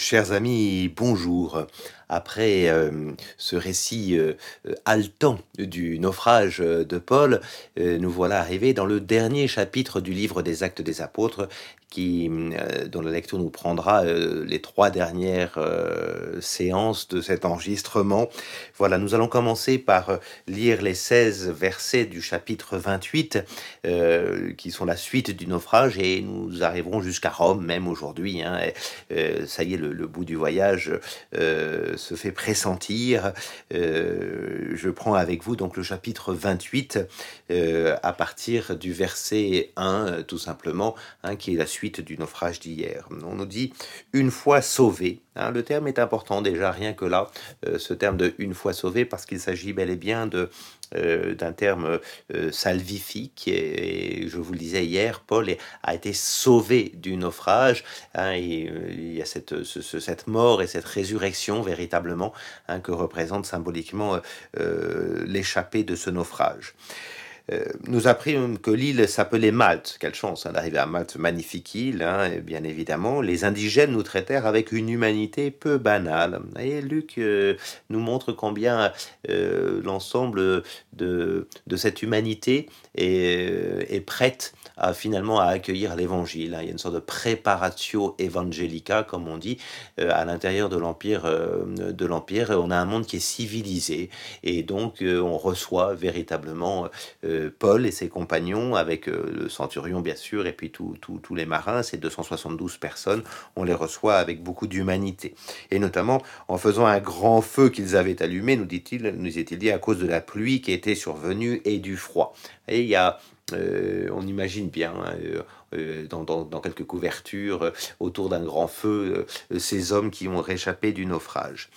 Chers amis, bonjour. Après euh, ce récit euh, haletant du naufrage de Paul, euh, nous voilà arrivés dans le dernier chapitre du livre des Actes des Apôtres, qui, dont la lecture nous prendra les trois dernières séances de cet enregistrement. Voilà, nous allons commencer par lire les 16 versets du chapitre 28, qui sont la suite du naufrage, et nous arriverons jusqu'à Rome même aujourd'hui. Hein, ça y est, le, bout du voyage euh, se fait pressentir. Euh, je prends avec vous donc le chapitre 28 euh, à partir du verset 1 tout simplement, hein, qui est la suite du naufrage d'hier. On nous dit une fois sauvé. Hein, le terme est important déjà, rien que là, ce terme de une fois sauvé, parce qu'il s'agit bel et bien de euh, d'un terme euh, salvifique. Et, je vous le disais hier, Paul a été sauvé du naufrage. Hein, et, euh, il y a cette, cette mort et cette résurrection véritablement hein, que représente symboliquement l'échappée de ce naufrage. Euh, nous apprit que l'île s'appelait Malte. Quelle chance hein, d'arriver à Malte, magnifique île, hein, bien évidemment. Les indigènes nous traitèrent avec une humanité peu banale. Et Luc euh, nous montre combien euh, l'ensemble de, de, cette humanité est, est prête à, finalement à accueillir l'évangile. Hein. Il y a une sorte de préparatio evangelica, comme on dit, à l'intérieur de l'empire. de l'empire, on a un monde qui est civilisé et donc on reçoit véritablement Paul et ses compagnons, avec euh, le centurion bien sûr, et puis tous les marins, ces 272 personnes, on les reçoit avec beaucoup d'humanité. Et notamment en faisant un grand feu qu'ils avaient allumé, nous dit-il, nous est-il dit, à cause de la pluie qui était survenue et du froid. Et il y a euh, on imagine bien hein, euh, dans, dans, quelques couvertures autour d'un grand feu ces hommes qui ont réchappé du naufrage.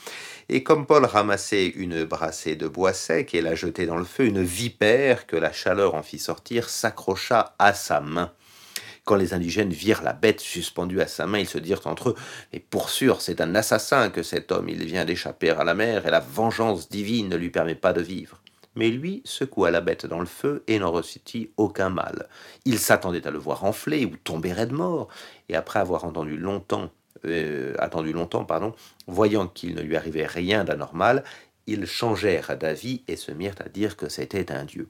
Et comme Paul ramassait une brassée de bois sec et la jetait dans le feu, une vipère que la chaleur en fit sortir s'accrocha à sa main. Quand les indigènes virent la bête suspendue à sa main, ils se dirent entre eux Mais pour sûr, c'est un assassin que cet homme, il vient d'échapper à la mer, et la vengeance divine ne lui permet pas de vivre. Mais lui secoua la bête dans le feu et n'en ressentit aucun mal. Il s'attendait à le voir enfler ou tomber raide mort, et après avoir entendu longtemps euh, attendu longtemps, voyant qu'il ne lui arrivait rien d'anormal, ils changèrent d'avis et se mirent à dire que c'était un dieu.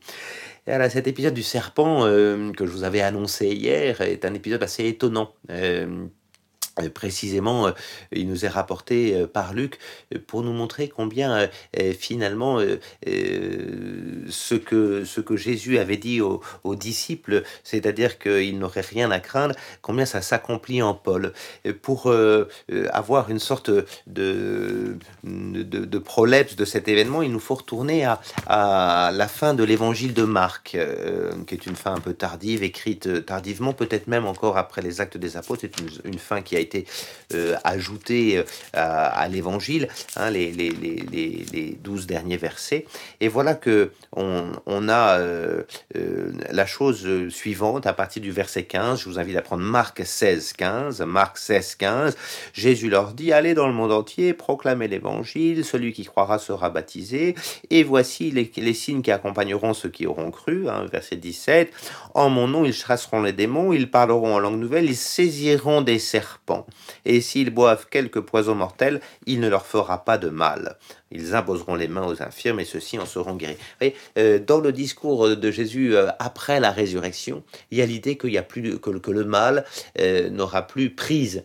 Et alors, cet épisode du serpent euh, que je vous avais annoncé hier est un épisode assez étonnant. Euh, précisément, euh, il nous est rapporté euh, par Luc pour nous montrer combien finalement ce que, ce que Jésus avait dit aux, disciples, c'est-à-dire qu'il n'aurait rien à craindre, combien ça s'accomplit en Paul. Pour avoir une sorte de, de, de, de cet événement, il nous faut retourner à, à la fin de l'évangile de Marc, qui est une fin un peu tardive, écrite tardivement, peut-être même encore après les actes des apôtres, c'est une, une fin qui a été euh, ajouté euh, à, l'évangile, hein, les, les, les, les, 12 derniers versets. Et voilà que on, a euh, la chose suivante à partir du verset 15. Je vous invite à prendre Marc 16, 15. Marc 16, 15. Jésus leur dit Allez dans le monde entier, proclamez l'évangile, celui qui croira sera baptisé. Et voici les, les signes qui accompagneront ceux qui auront cru. Hein, verset 17. En mon nom, ils chasseront les démons, ils parleront en langue nouvelle, ils saisiront des serpents et s'ils boivent quelque poison mortel, il ne leur fera pas de mal. Ils imposeront les mains aux infirmes et ceux-ci en seront guéris. Euh, dans le discours de Jésus euh, après la résurrection, il y a l'idée qu'il y a plus que, le mal euh, n'aura plus prise,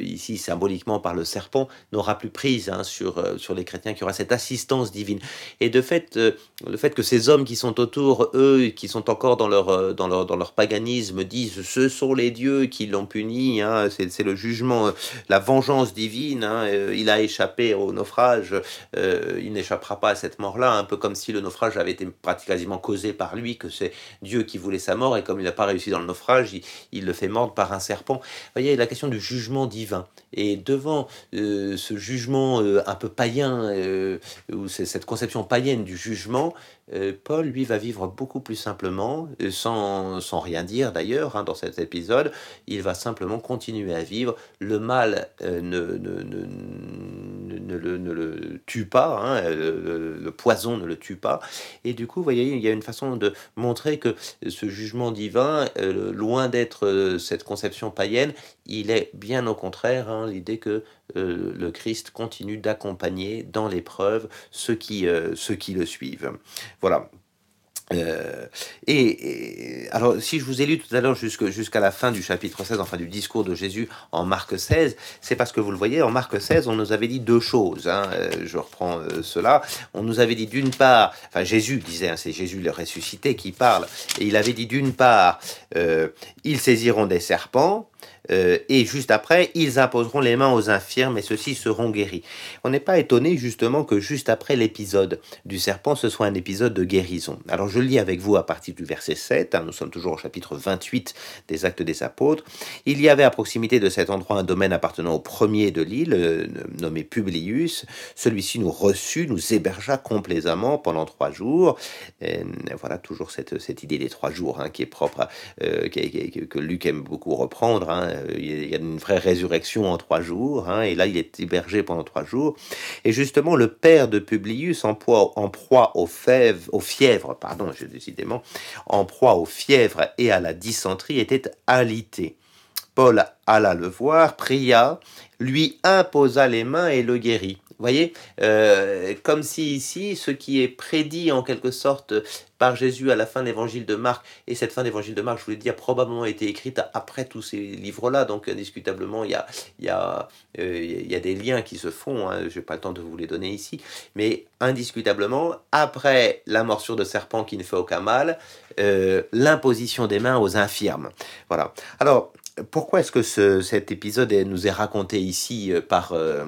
ici symboliquement par le serpent, n'aura plus prise hein, sur, sur les chrétiens, qui aura cette assistance divine. Et de fait, le fait que ces hommes qui sont autour, eux, qui sont encore dans leur, dans leur, dans leur paganisme, disent ce sont les dieux qui l'ont puni, hein, c'est le jugement, la vengeance divine, hein, il a échappé au naufrage, euh, il n'échappera pas à cette mort-là, un peu comme si le naufrage avait été pratiquement causé par lui, que c'est Dieu qui voulait sa mort, et comme il n'a pas réussi dans le naufrage, il, le fait mordre par un serpent. Vous voyez, la question du jugement divin. Et devant euh, ce jugement euh, un peu païen, ou cette conception païenne du jugement, Paul, lui, va vivre beaucoup plus simplement, sans, sans rien dire d'ailleurs hein, dans cet épisode. Il va simplement continuer à vivre. Le mal ne ne, le, tue pas, hein, le, poison ne le tue pas. Et du coup, vous voyez, il y a une façon de montrer que ce jugement divin, loin d'être cette conception païenne, il est bien au contraire hein, l'idée que le Christ continue d'accompagner dans l'épreuve ceux qui, ceux qui le suivent. Voilà. Euh, et, alors, si je vous ai lu tout à l'heure jusqu'à la fin du chapitre 16, enfin du discours de Jésus en Marc 16, c'est parce que vous le voyez, en Marc 16, on nous avait dit deux choses. Hein, euh, je reprends euh, cela. On nous avait dit d'une part, enfin Jésus disait, hein, c'est Jésus le ressuscité qui parle, et il avait dit d'une part, ils saisiront des serpents, euh, et juste après, ils imposeront les mains aux infirmes et ceux-ci seront guéris. On n'est pas étonné justement que juste après l'épisode du serpent, ce soit un épisode de guérison. Alors je lis avec vous à partir du verset 7, hein, nous sommes toujours au chapitre 28 des actes des apôtres. Il y avait à proximité de cet endroit un domaine appartenant au premier de l'île, euh, nommé Publius. Celui-ci nous reçut, nous hébergea complaisamment pendant trois jours. Et, voilà toujours cette, cette idée des trois jours hein, qui est propre, euh, que Luc aime beaucoup reprendre. Hein, euh, il y a une vraie résurrection en trois jours, hein, et là il est hébergé pendant trois jours. Et justement, le père de Publius, en proie, aux, fièvres, pardon, je, en proie aux fièvres et à la dysenterie, était alité. Paul alla le voir, pria, lui imposa les mains et le guérit. Vous voyez, euh, comme si ici, ce qui est prédit en quelque sorte par Jésus à la fin de l'évangile de Marc, et cette fin d'évangile de Marc, je voulais dire, a probablement été écrite après tous ces livres-là, donc indiscutablement, il y a, y, a, euh, y a des liens qui se font, hein, je n'ai pas le temps de vous les donner ici, mais indiscutablement, après la morsure de serpent qui ne fait aucun mal, euh, l'imposition des mains aux infirmes. Voilà. Alors, pourquoi est-ce que cet épisode nous est raconté ici euh, par, euh,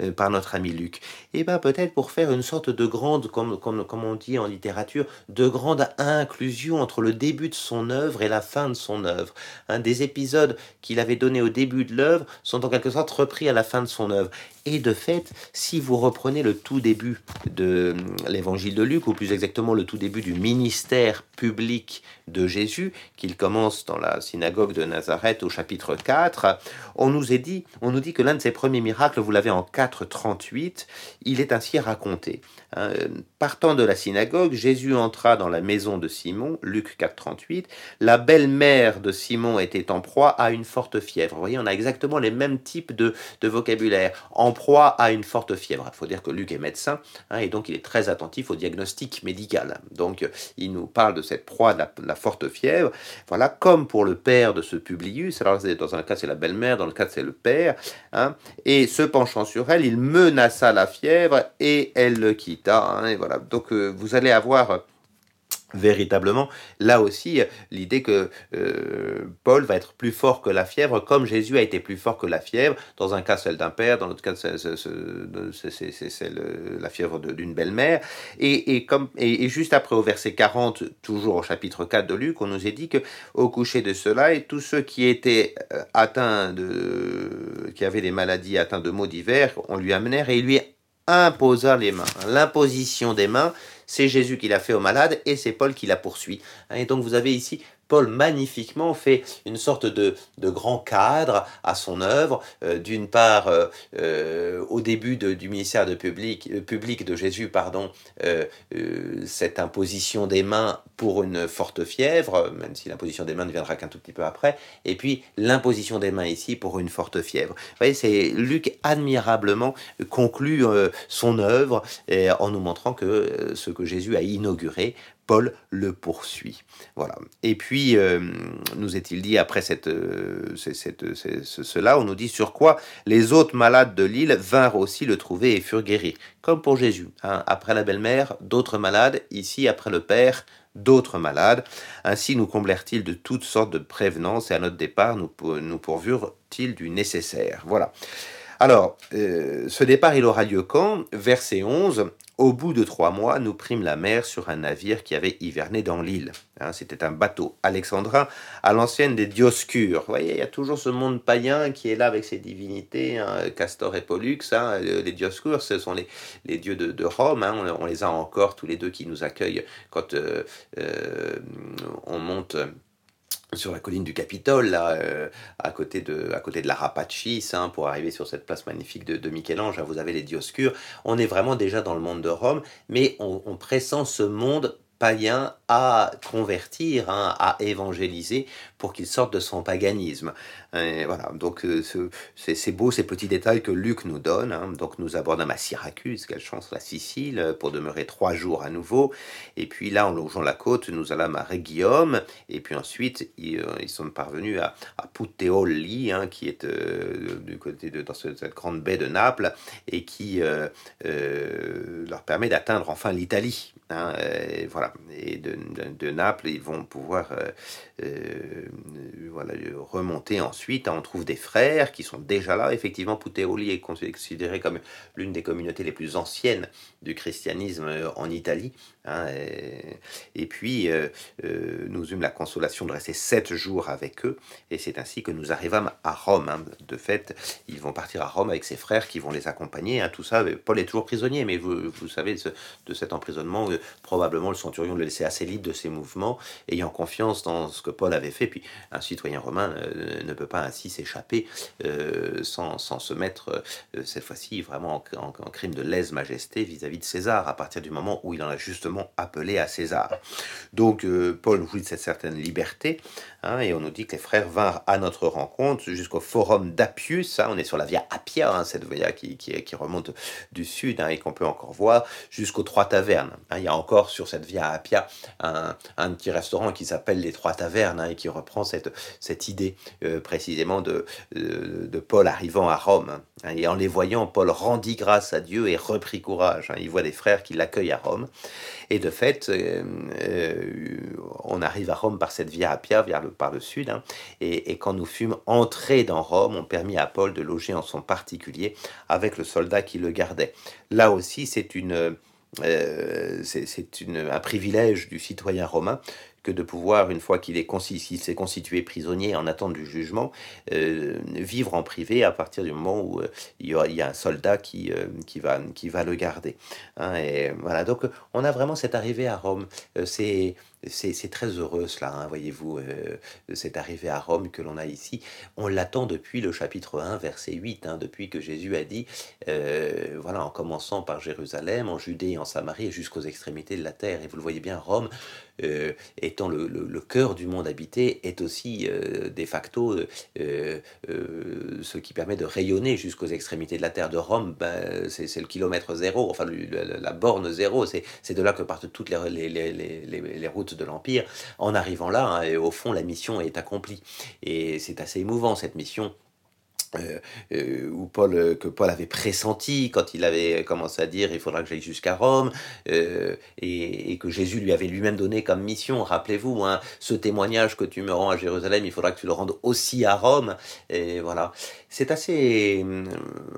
euh, par notre ami Luc? Eh bien peut-être pour faire une sorte de grande, comme, comme, comme, on dit en littérature, de grande inclusion entre le début de son œuvre et la fin de son œuvre. Un des épisodes qu'il avait donnés au début de l'œuvre sont en quelque sorte repris à la fin de son œuvre. Et de fait, si vous reprenez le tout début de l'évangile de Luc, ou plus exactement le tout début du ministère public de Jésus, qu'il commence dans la synagogue de Nazareth au chapitre 4, on nous, est dit, on nous dit que l'un de ses premiers miracles, vous l'avez en 4.38, il est ainsi raconté. Hein, partant de la synagogue, Jésus entra dans la maison de Simon, Luc 4.38. La belle-mère de Simon était en proie à une forte fièvre. Vous voyez, on a exactement les mêmes types de, vocabulaire. En proie à une forte fièvre. Il faut dire que Luc est médecin, hein, et donc il est très attentif au diagnostic médical. Donc il nous parle de cette proie de la, forte fièvre. Voilà, comme pour le père de ce Publius. Alors dans un cas c'est la belle-mère, dans le cas c'est le père. Hein, et se penchant sur elle, il menaça la fièvre et elle le quitte. Hein, et voilà. Donc euh, vous allez avoir véritablement là aussi l'idée que euh, Paul va être plus fort que la fièvre comme Jésus a été plus fort que la fièvre dans un cas celle d'un père dans l'autre cas c'est la fièvre d'une belle-mère et, et, comme et, juste après au verset 40 toujours au chapitre 4 de Luc on nous est dit que au coucher de cela et tous ceux qui étaient atteints de qui avaient des maladies atteints de maux divers on lui amenèrent et il lui imposa les mains. L'imposition des mains, c'est Jésus qui l'a fait aux malades et c'est Paul qui la poursuit. Et donc vous avez ici Paul magnifiquement fait une sorte de, grand cadre à son œuvre. Euh, d'une part, euh, euh, au début du ministère de public, de Jésus, pardon, cette imposition des mains pour une forte fièvre, même si l'imposition des mains ne viendra qu'un tout petit peu après, et puis l'imposition des mains ici pour une forte fièvre. Vous voyez, c'est Luc admirablement conclut son œuvre en nous montrant que ce que Jésus a inauguré Paul le poursuit. Voilà. Et puis, euh, nous est-il dit, après cette, euh, cela, on nous dit sur quoi les autres malades de l'île vinrent aussi le trouver et furent guéris. Comme pour Jésus. Hein. Après la belle-mère, d'autres malades. Ici, après le Père, d'autres malades. Ainsi nous comblèrent-ils de toutes sortes de prévenances et à notre départ, nous, nous pourvurent-ils du nécessaire? Voilà. Alors, euh, ce départ, il aura lieu quand? Verset 11. Au bout de trois mois, nous prîmes la mer sur un navire qui avait hiverné dans l'île. Hein, c'était un bateau alexandrin à l'ancienne des Dioscures. Vous voyez, il y a toujours ce monde païen qui est là avec ses divinités, hein, Castor et Pollux. Hein, les Dioscures, ce sont les, dieux de, Rome. On, les a encore tous les deux qui nous accueillent quand euh, euh, on monte sur la colline du Capitole, euh, à, côté de, à côté de la Rapachis, hein, pour arriver sur cette place magnifique de, de Michel-Ange, vous avez les Dioscures. On est vraiment déjà dans le monde de Rome, mais on, on pressent ce monde païen à convertir, hein, à évangéliser pour qu'il sorte de son paganisme. Voilà, donc euh, c'est beau ces petits détails que Luc nous donne. Hein. Donc nous abordons à Syracuse, quelle chance la Sicile, pour demeurer trois jours à nouveau. Et puis là, en longeant la côte, nous allons à Regium. Et puis ensuite, ils, euh, sont parvenus à, Puteoli, hein, qui est euh, du côté de dans cette, grande baie de Naples et qui euh, euh, leur permet d'atteindre enfin l'Italie. Hein, et voilà, et de, Naples, ils vont pouvoir voilà, remonter ensuite Ensuite, on trouve des frères qui sont déjà là. Effectivement, Puteoli est considéré comme l'une des communautés les plus anciennes du christianisme euh, en Italie. Hein, et, puis, euh, euh, nous eûmes la consolation de rester sept jours avec eux. Et c'est ainsi que nous arrivâmes à Rome. Hein. De fait, ils vont partir à Rome avec ses frères qui vont les accompagner. Hein. Tout ça, Paul est toujours prisonnier, mais vous, savez de, ce, de, cet emprisonnement, probablement le centurion le laissait assez libre de ses mouvements, ayant confiance dans ce que Paul avait fait. Puis un citoyen romain ne peut pas ainsi s'échapper euh, sans, sans, se mettre, euh, cette fois-ci, vraiment en, en, crime de lèse-majesté vis-à-vis de César, à partir du moment où il en a justement appelé à César. Donc, euh, Paul jouit de cette certaine liberté, hein, et on nous dit que les frères vinrent à notre rencontre jusqu'au forum d'Appius, hein, on est sur la via Appia, hein, cette via qui, qui, remonte du sud, hein, et qu'on peut encore voir, jusqu'aux Trois Tavernes. Il y a encore sur cette via Appia un, un petit restaurant qui s'appelle les Trois Tavernes, et qui reprend cette, cette idée euh, précisément de, Paul arrivant à Rome. Hein, et en les voyant, Paul rendit grâce à Dieu et reprit courage. Hein, il voit des frères qui l'accueillent à Rome. Et de fait, euh, euh, on arrive à Rome par cette via Appia, vers le, par le sud. Hein, et, et, quand nous fûmes entrés dans Rome, on permit à Paul de loger en son particulier avec le soldat qui le gardait. Là aussi, c'est une... Euh, c'est un privilège du citoyen romain que de pouvoir, une fois qu'il s'est constitué prisonnier en attente du jugement, euh, vivre en privé à partir du moment où euh, il, y a, un soldat qui, euh, qui, va, qui va le garder. Hein, et voilà, donc on a vraiment cette arrivée à Rome. C'est c'est très heureux cela, hein, voyez-vous, cette arrivée à Rome que l'on a ici. On l'attend depuis le chapitre 1, verset 8, hein, depuis que Jésus a dit, voilà, en commençant par Jérusalem, en Judée, en Samarie, jusqu'aux extrémités de la terre. Et vous le voyez bien, Rome, euh, le, cœur du monde habité, est aussi euh, de facto euh, euh, ce qui permet de rayonner jusqu'aux extrémités de la terre de Rome. Ben, c'est le kilomètre zéro, enfin la, borne zéro, c'est de là que partent toutes les routes de l'Empire. En arrivant là, hein, et au fond, la mission est accomplie. Et c'est assez émouvant, cette mission. Euh, euh, Paul, euh, que Paul avait pressenti quand il avait commencé à dire il faudra que j'aille jusqu'à Rome euh, et, que Jésus lui avait lui-même donné comme mission. Rappelez-vous, hein, ce témoignage que tu me rends à Jérusalem, il faudra que tu le rendes aussi à Rome. Et voilà, c'est assez euh,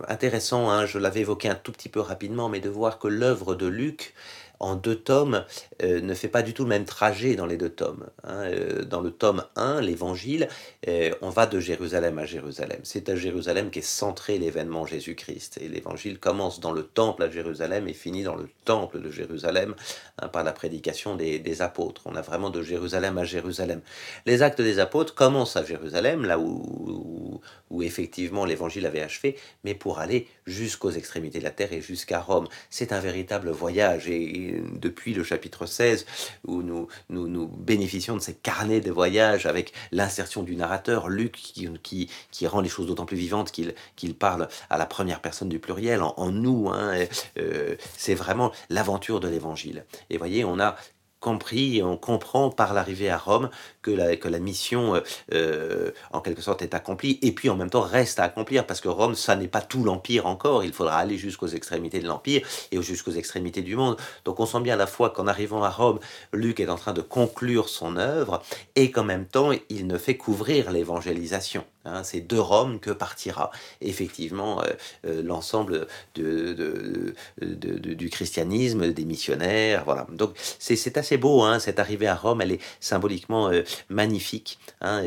intéressant. Hein, je l'avais évoqué un tout petit peu rapidement, mais de voir que l'œuvre de Luc en deux tomes euh, ne fait pas du tout le même trajet dans les deux tomes. Hein. Euh, dans le tome 1, l'évangile, euh, on va de Jérusalem à Jérusalem. C'est à Jérusalem qu'est centré l'événement Jésus-Christ. Et l'évangile commence dans le temple à Jérusalem et finit dans le temple de Jérusalem hein, par la prédication des, apôtres. On a vraiment de Jérusalem à Jérusalem. Les actes des apôtres commencent à Jérusalem, là où, effectivement l'évangile avait achevé, mais pour aller jusqu'aux extrémités de la terre et jusqu'à Rome. C'est un véritable voyage. Et, depuis le chapitre 16, où nous, nous, bénéficions de ces carnets de voyage avec l'insertion du narrateur, Luc, qui, rend les choses d'autant plus vivantes qu'il qu parle à la première personne du pluriel, en, en nous. Hein, euh, c'est vraiment l'aventure de l'évangile. Et voyez, on a compris, on comprend par l'arrivée à Rome que la, que la mission, euh, euh, en quelque sorte, est accomplie, et puis en même temps reste à accomplir, parce que Rome, ça n'est pas tout l'Empire encore, il faudra aller jusqu'aux extrémités de l'Empire et jusqu'aux extrémités du monde. Donc on sent bien à la fois qu'en arrivant à Rome, Luc est en train de conclure son œuvre, et qu'en même temps, il ne fait qu'ouvrir l'évangélisation. Hein, c'est de Rome que partira effectivement euh, euh, l'ensemble du christianisme, des missionnaires. Voilà. Donc c'est assez beau, hein, cette arrivée à Rome, elle est symboliquement euh, magnifique. Hein,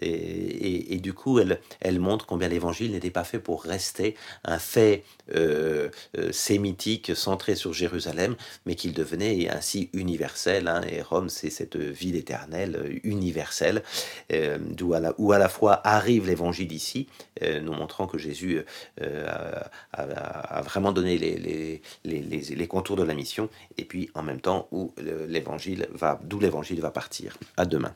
et, du coup, elle, montre combien l'évangile n'était pas fait pour rester un fait sémitique centré sur Jérusalem, mais qu'il devenait ainsi universel. et Rome, c'est cette ville éternelle, universelle, d'où à la fois arrive l'évangile ici, euh, nous montrant que Jésus euh, a, vraiment donné les, les, contours de la mission, et puis en même temps où l'évangile va, d'où l'évangile va partir. À demain.